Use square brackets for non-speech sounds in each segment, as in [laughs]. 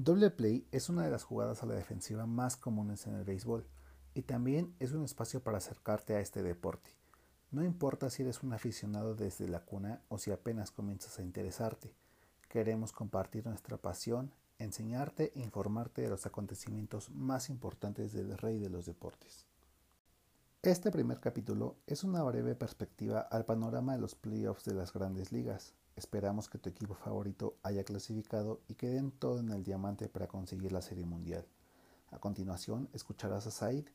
Doble play es una de las jugadas a la defensiva más comunes en el béisbol y también es un espacio para acercarte a este deporte. No importa si eres un aficionado desde la cuna o si apenas comienzas a interesarte, queremos compartir nuestra pasión, enseñarte e informarte de los acontecimientos más importantes del rey de los deportes. Este primer capítulo es una breve perspectiva al panorama de los playoffs de las grandes ligas. Esperamos que tu equipo favorito haya clasificado y que den todo en el diamante para conseguir la Serie Mundial. A continuación escucharás a Said,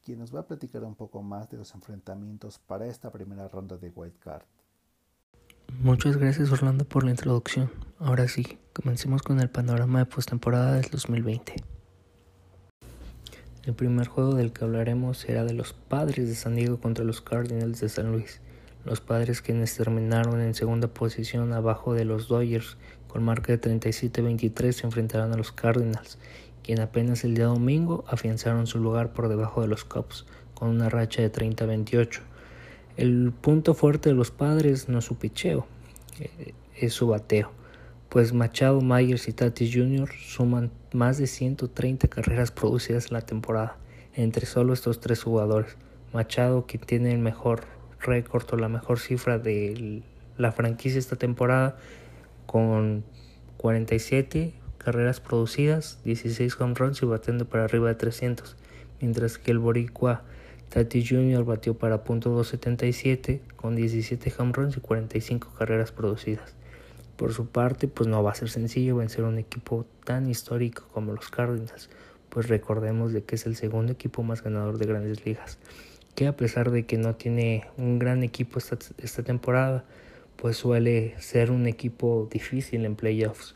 quien nos va a platicar un poco más de los enfrentamientos para esta primera ronda de White Card. Muchas gracias Orlando por la introducción. Ahora sí, comencemos con el panorama de postemporada del 2020. El primer juego del que hablaremos será de los Padres de San Diego contra los Cardinals de San Luis. Los Padres quienes terminaron en segunda posición abajo de los Dodgers con marca de 37-23 se enfrentarán a los Cardinals, quien apenas el día domingo afianzaron su lugar por debajo de los Cubs con una racha de 30-28. El punto fuerte de los Padres no es su picheo, eh, es su bateo pues Machado, Myers y Tatis Jr. suman más de 130 carreras producidas en la temporada entre solo estos tres jugadores. Machado, que tiene el mejor récord o la mejor cifra de la franquicia esta temporada, con 47 carreras producidas, 16 home runs y batiendo para arriba de 300, mientras que el boricua Tatis Jr. batió para .277 con 17 home runs y 45 carreras producidas. Por su parte, pues no va a ser sencillo vencer un equipo tan histórico como los Cardinals, pues recordemos de que es el segundo equipo más ganador de grandes ligas, que a pesar de que no tiene un gran equipo esta, esta temporada, pues suele ser un equipo difícil en playoffs.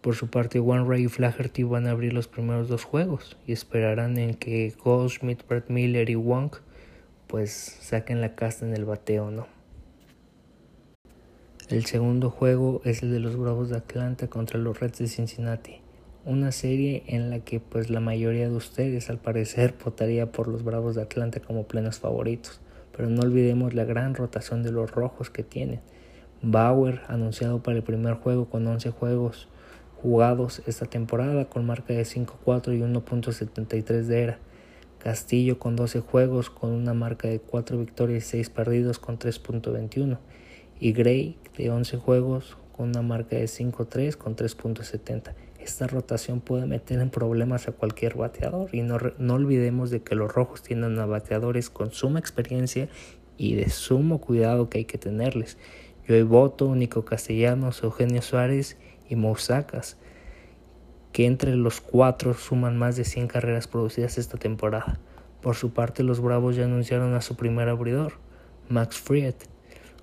Por su parte, One Ray y Flaherty van a abrir los primeros dos juegos y esperarán en que Goldschmidt, Brett Miller y Wong pues saquen la casta en el bateo, ¿no? El segundo juego es el de los Bravos de Atlanta contra los Reds de Cincinnati, una serie en la que pues la mayoría de ustedes al parecer [laughs] votaría por los Bravos de Atlanta como plenos favoritos, pero no olvidemos la gran rotación de los rojos que tienen. Bauer anunciado para el primer juego con 11 juegos jugados esta temporada con marca de 5-4 y 1.73 de era. Castillo con 12 juegos con una marca de 4 victorias y 6 perdidos con 3.21 y Gray de 11 juegos con una marca de 5-3 con 3.70. Esta rotación puede meter en problemas a cualquier bateador y no, no olvidemos de que los rojos tienen a bateadores con suma experiencia y de sumo cuidado que hay que tenerles. Joey Boto, Nico Castellanos, Eugenio Suárez y Mousacas, que entre los cuatro suman más de 100 carreras producidas esta temporada. Por su parte, los Bravos ya anunciaron a su primer abridor, Max Fried,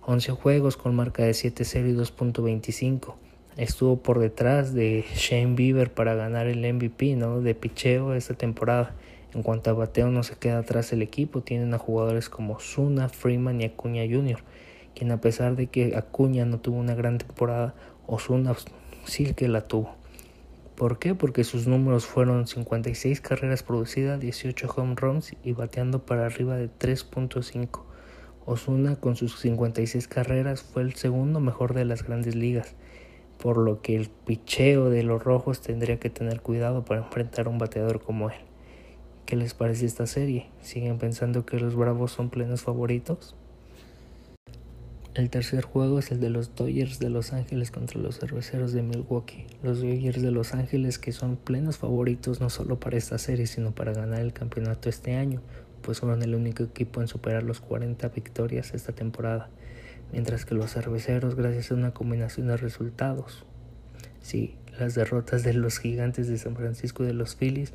11 juegos con marca de 7-0 y 2.25. Estuvo por detrás de Shane Bieber para ganar el MVP ¿no? de picheo esta temporada. En cuanto a bateo no se queda atrás el equipo, tienen a jugadores como Zuna, Freeman y Acuña Jr., quien a pesar de que Acuña no tuvo una gran temporada, Osuna sí que la tuvo. ¿Por qué? Porque sus números fueron 56 carreras producidas, 18 home runs y bateando para arriba de 3.5. Osuna con sus 56 carreras fue el segundo mejor de las grandes ligas, por lo que el picheo de los rojos tendría que tener cuidado para enfrentar a un bateador como él. ¿Qué les parece esta serie? ¿Siguen pensando que los Bravos son plenos favoritos? El tercer juego es el de los Dodgers de Los Ángeles contra los Cerveceros de Milwaukee. Los Dodgers de Los Ángeles que son plenos favoritos no solo para esta serie, sino para ganar el campeonato este año, pues fueron el único equipo en superar los 40 victorias esta temporada, mientras que los cerveceros, gracias a una combinación de resultados, sí, las derrotas de los gigantes de San Francisco y de los Phillies,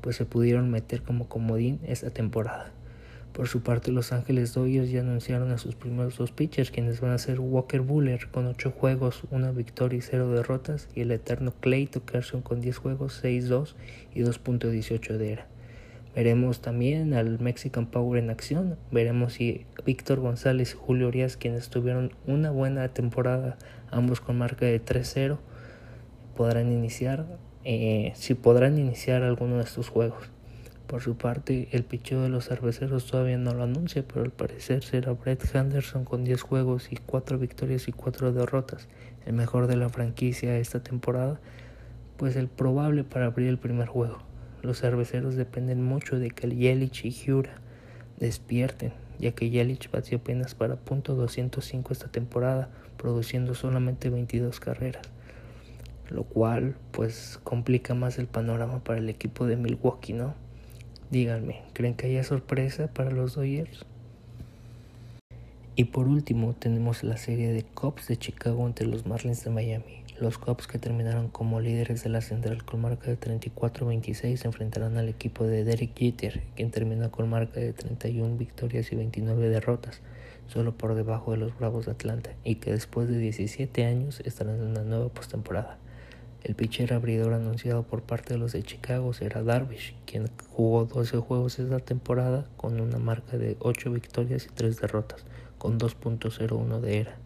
pues se pudieron meter como comodín esta temporada. Por su parte, Los Ángeles Dodgers ya anunciaron a sus primeros dos pitchers, quienes van a ser Walker Buller con 8 juegos, una victoria y 0 derrotas, y el eterno Clayton Kershaw con 10 juegos, 6-2 y 2.18 de era. Veremos también al Mexican Power en acción. Veremos si Víctor González y Julio Urias, quienes tuvieron una buena temporada, ambos con marca de 3-0, podrán iniciar, eh, si podrán iniciar alguno de estos juegos. Por su parte, el picheo de los cerveceros todavía no lo anuncia, pero al parecer será Brett Henderson con 10 juegos y 4 victorias y 4 derrotas, el mejor de la franquicia esta temporada pues el probable para abrir el primer juego. Los cerveceros dependen mucho de que Yelich y Jura despierten, ya que Yelich batió apenas para punto .205 esta temporada, produciendo solamente 22 carreras, lo cual pues complica más el panorama para el equipo de Milwaukee, ¿no? Díganme, ¿creen que haya sorpresa para los Dodgers? Y por último tenemos la serie de Cubs de Chicago entre los Marlins de Miami. Los Cubs que terminaron como líderes de la central con marca de 34-26 enfrentarán al equipo de Derek Jeter, quien terminó con marca de 31 victorias y 29 derrotas, solo por debajo de los Bravos de Atlanta, y que después de 17 años estarán en una nueva postemporada. El pitcher abridor anunciado por parte de los de Chicago será Darvish, quien jugó 12 juegos esta temporada con una marca de 8 victorias y 3 derrotas, con 2.01 de era.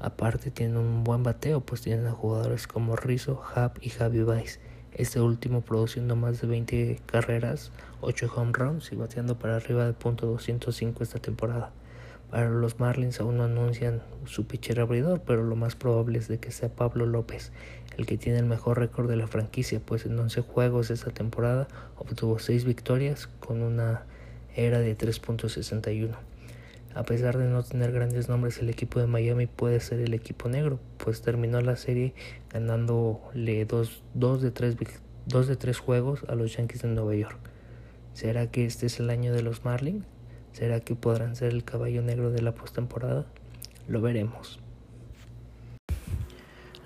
Aparte tienen un buen bateo, pues tienen a jugadores como Rizzo, Hub y Javi Baez. Este último produciendo más de 20 carreras, 8 home runs y bateando para arriba de .205 esta temporada. Para los Marlins aún no anuncian su pitcher abridor, pero lo más probable es de que sea Pablo López, el que tiene el mejor récord de la franquicia, pues en 11 juegos esta temporada obtuvo 6 victorias con una era de 3.61. A pesar de no tener grandes nombres, el equipo de Miami puede ser el equipo negro, pues terminó la serie ganándole dos, dos, de tres, dos de tres juegos a los Yankees de Nueva York. ¿Será que este es el año de los Marlins? ¿Será que podrán ser el caballo negro de la postemporada? Lo veremos.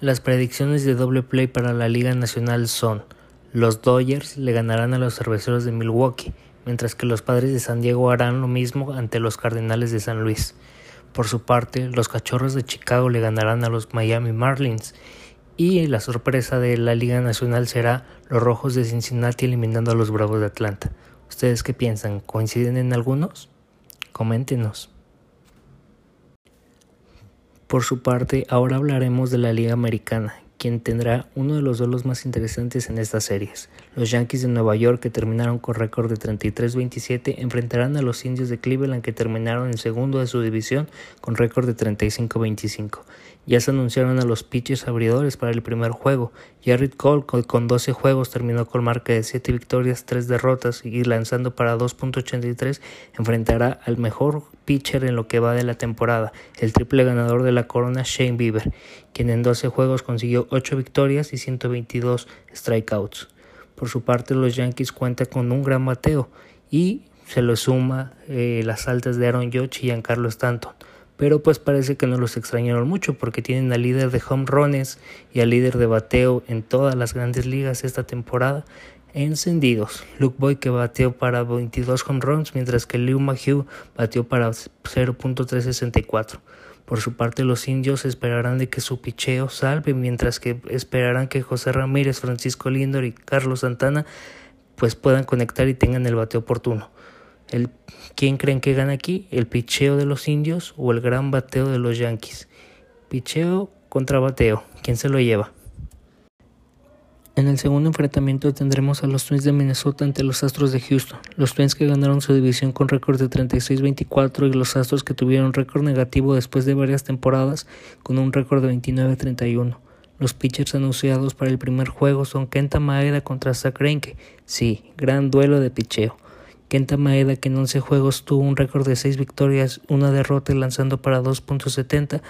Las predicciones de doble play para la Liga Nacional son: los Dodgers le ganarán a los cerveceros de Milwaukee, mientras que los padres de San Diego harán lo mismo ante los Cardenales de San Luis. Por su parte, los Cachorros de Chicago le ganarán a los Miami Marlins y la sorpresa de la Liga Nacional será los Rojos de Cincinnati eliminando a los Bravos de Atlanta. ¿Ustedes qué piensan? ¿Coinciden en algunos? Coméntenos. Por su parte, ahora hablaremos de la Liga Americana, quien tendrá uno de los duelos más interesantes en estas series. Los Yankees de Nueva York, que terminaron con récord de 33-27, enfrentarán a los Indios de Cleveland, que terminaron en segundo de su división con récord de 35-25. Ya se anunciaron a los pitchers abridores para el primer juego. Jared Cole, con 12 juegos, terminó con marca de 7 victorias, 3 derrotas y lanzando para 2.83, enfrentará al mejor pitcher en lo que va de la temporada, el triple ganador de la corona Shane Bieber, quien en 12 juegos consiguió 8 victorias y 122 strikeouts. Por su parte, los Yankees cuentan con un gran bateo y se lo suma eh, las altas de Aaron Judge y Giancarlo Stanton pero pues parece que no los extrañaron mucho porque tienen al líder de home runs y al líder de bateo en todas las grandes ligas esta temporada encendidos. Luke Boy que bateó para 22 home runs mientras que Liu Mahue bateó para 0.364. Por su parte, los indios esperarán de que su picheo salve, mientras que esperarán que José Ramírez, Francisco Lindor y Carlos Santana pues puedan conectar y tengan el bateo oportuno. El, ¿Quién creen que gana aquí? ¿El picheo de los indios o el gran bateo de los yankees? Picheo contra bateo. ¿Quién se lo lleva? En el segundo enfrentamiento tendremos a los Twins de Minnesota ante los Astros de Houston. Los Twins que ganaron su división con récord de 36-24 y los Astros que tuvieron récord negativo después de varias temporadas con un récord de 29-31. Los pitchers anunciados para el primer juego son Kenta Maeda contra Zach Greinke. Sí, gran duelo de picheo. Kenta Maeda, que en 11 juegos tuvo un récord de 6 victorias, una derrota y lanzando para 2.70,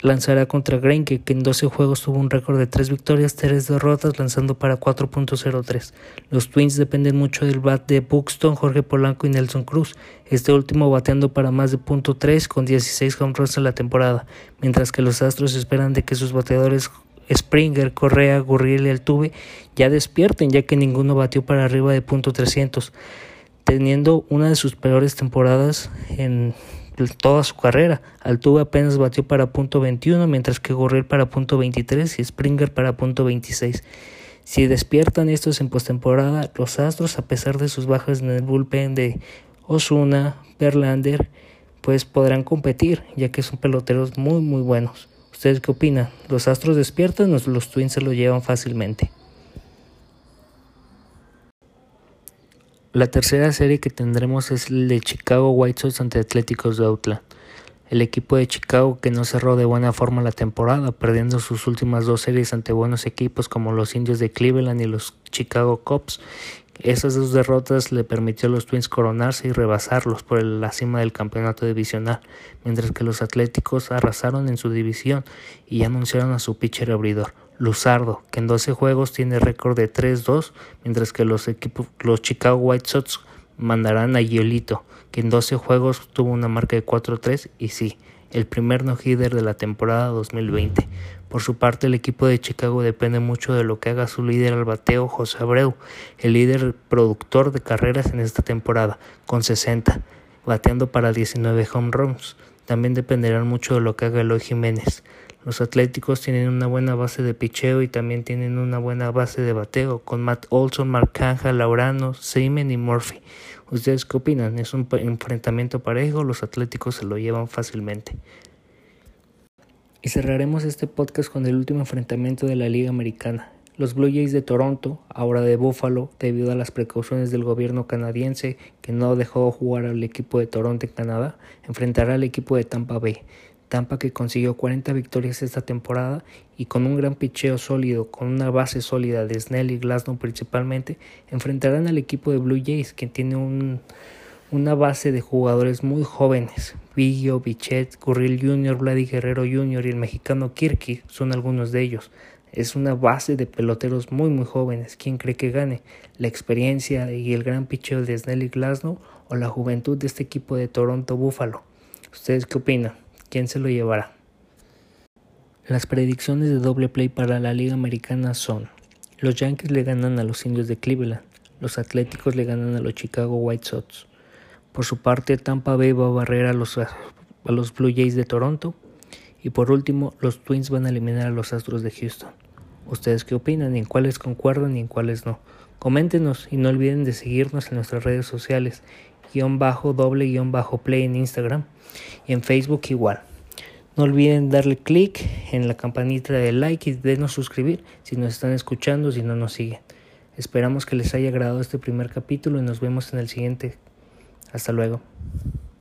lanzará contra Greinke, que en 12 juegos tuvo un récord de 3 victorias, 3 derrotas, lanzando para 4.03. Los Twins dependen mucho del bat de Buxton, Jorge Polanco y Nelson Cruz, este último bateando para más de .3 con 16 home runs en la temporada, mientras que los Astros esperan de que sus bateadores Springer, Correa, Gurriel y Altuve ya despierten, ya que ninguno batió para arriba de .300 teniendo una de sus peores temporadas en toda su carrera. Altuve apenas batió para punto 21, mientras que Gorriel para punto 23 y Springer para punto 26. Si despiertan estos en postemporada, los Astros, a pesar de sus bajas en el bullpen de Osuna, Verlander, pues podrán competir, ya que son peloteros muy muy buenos. ¿Ustedes qué opinan? ¿Los Astros despiertan o los Twins se lo llevan fácilmente? La tercera serie que tendremos es el de Chicago White Sox ante Atléticos de Oakland. el equipo de Chicago que no cerró de buena forma la temporada, perdiendo sus últimas dos series ante buenos equipos como los Indios de Cleveland y los Chicago Cubs. Esas dos derrotas le permitió a los Twins coronarse y rebasarlos por la cima del campeonato divisional, mientras que los Atléticos arrasaron en su división y anunciaron a su pitcher abridor, Luzardo, que en 12 juegos tiene récord de 3-2, mientras que los, equipos, los Chicago White Sox mandarán a Giolito, que en 12 juegos tuvo una marca de 4-3 y sí, el primer no-hitter de la temporada 2020. Por su parte, el equipo de Chicago depende mucho de lo que haga su líder al bateo, José Abreu, el líder productor de carreras en esta temporada, con 60, bateando para 19 home runs. También dependerán mucho de lo que haga Eloy Jiménez. Los Atléticos tienen una buena base de picheo y también tienen una buena base de bateo, con Matt Olson, Marcanja, Laurano, Seaman y Murphy. ¿Ustedes qué opinan? ¿Es un enfrentamiento parejo? ¿Los Atléticos se lo llevan fácilmente? Y cerraremos este podcast con el último enfrentamiento de la Liga Americana. Los Blue Jays de Toronto, ahora de Buffalo, debido a las precauciones del gobierno canadiense que no dejó jugar al equipo de Toronto en Canadá, enfrentará al equipo de Tampa Bay. Tampa que consiguió 40 victorias esta temporada y con un gran picheo sólido, con una base sólida de Snell y Glasnow principalmente, enfrentarán al equipo de Blue Jays que tiene un, una base de jugadores muy jóvenes. Viggio, Bichet, Gurriel Jr., Vladi Guerrero Jr. y el mexicano Kirky son algunos de ellos. Es una base de peloteros muy muy jóvenes. ¿Quién cree que gane? ¿La experiencia y el gran picheo de Snell y Glasnow o la juventud de este equipo de Toronto Buffalo? ¿Ustedes qué opinan? ¿Quién se lo llevará? Las predicciones de doble play para la Liga Americana son: los Yankees le ganan a los Indios de Cleveland, los Atléticos le ganan a los Chicago White Sox. Por su parte, Tampa Bay va a barrer a los, a los Blue Jays de Toronto. Y por último, los Twins van a eliminar a los Astros de Houston. ¿Ustedes qué opinan? en cuáles concuerdan y en cuáles no? Coméntenos y no olviden de seguirnos en nuestras redes sociales, guion bajo doble guion bajo play en Instagram y en Facebook igual. No olviden darle clic en la campanita de like y denos suscribir si nos están escuchando, si no nos siguen. Esperamos que les haya agradado este primer capítulo y nos vemos en el siguiente. Hasta luego.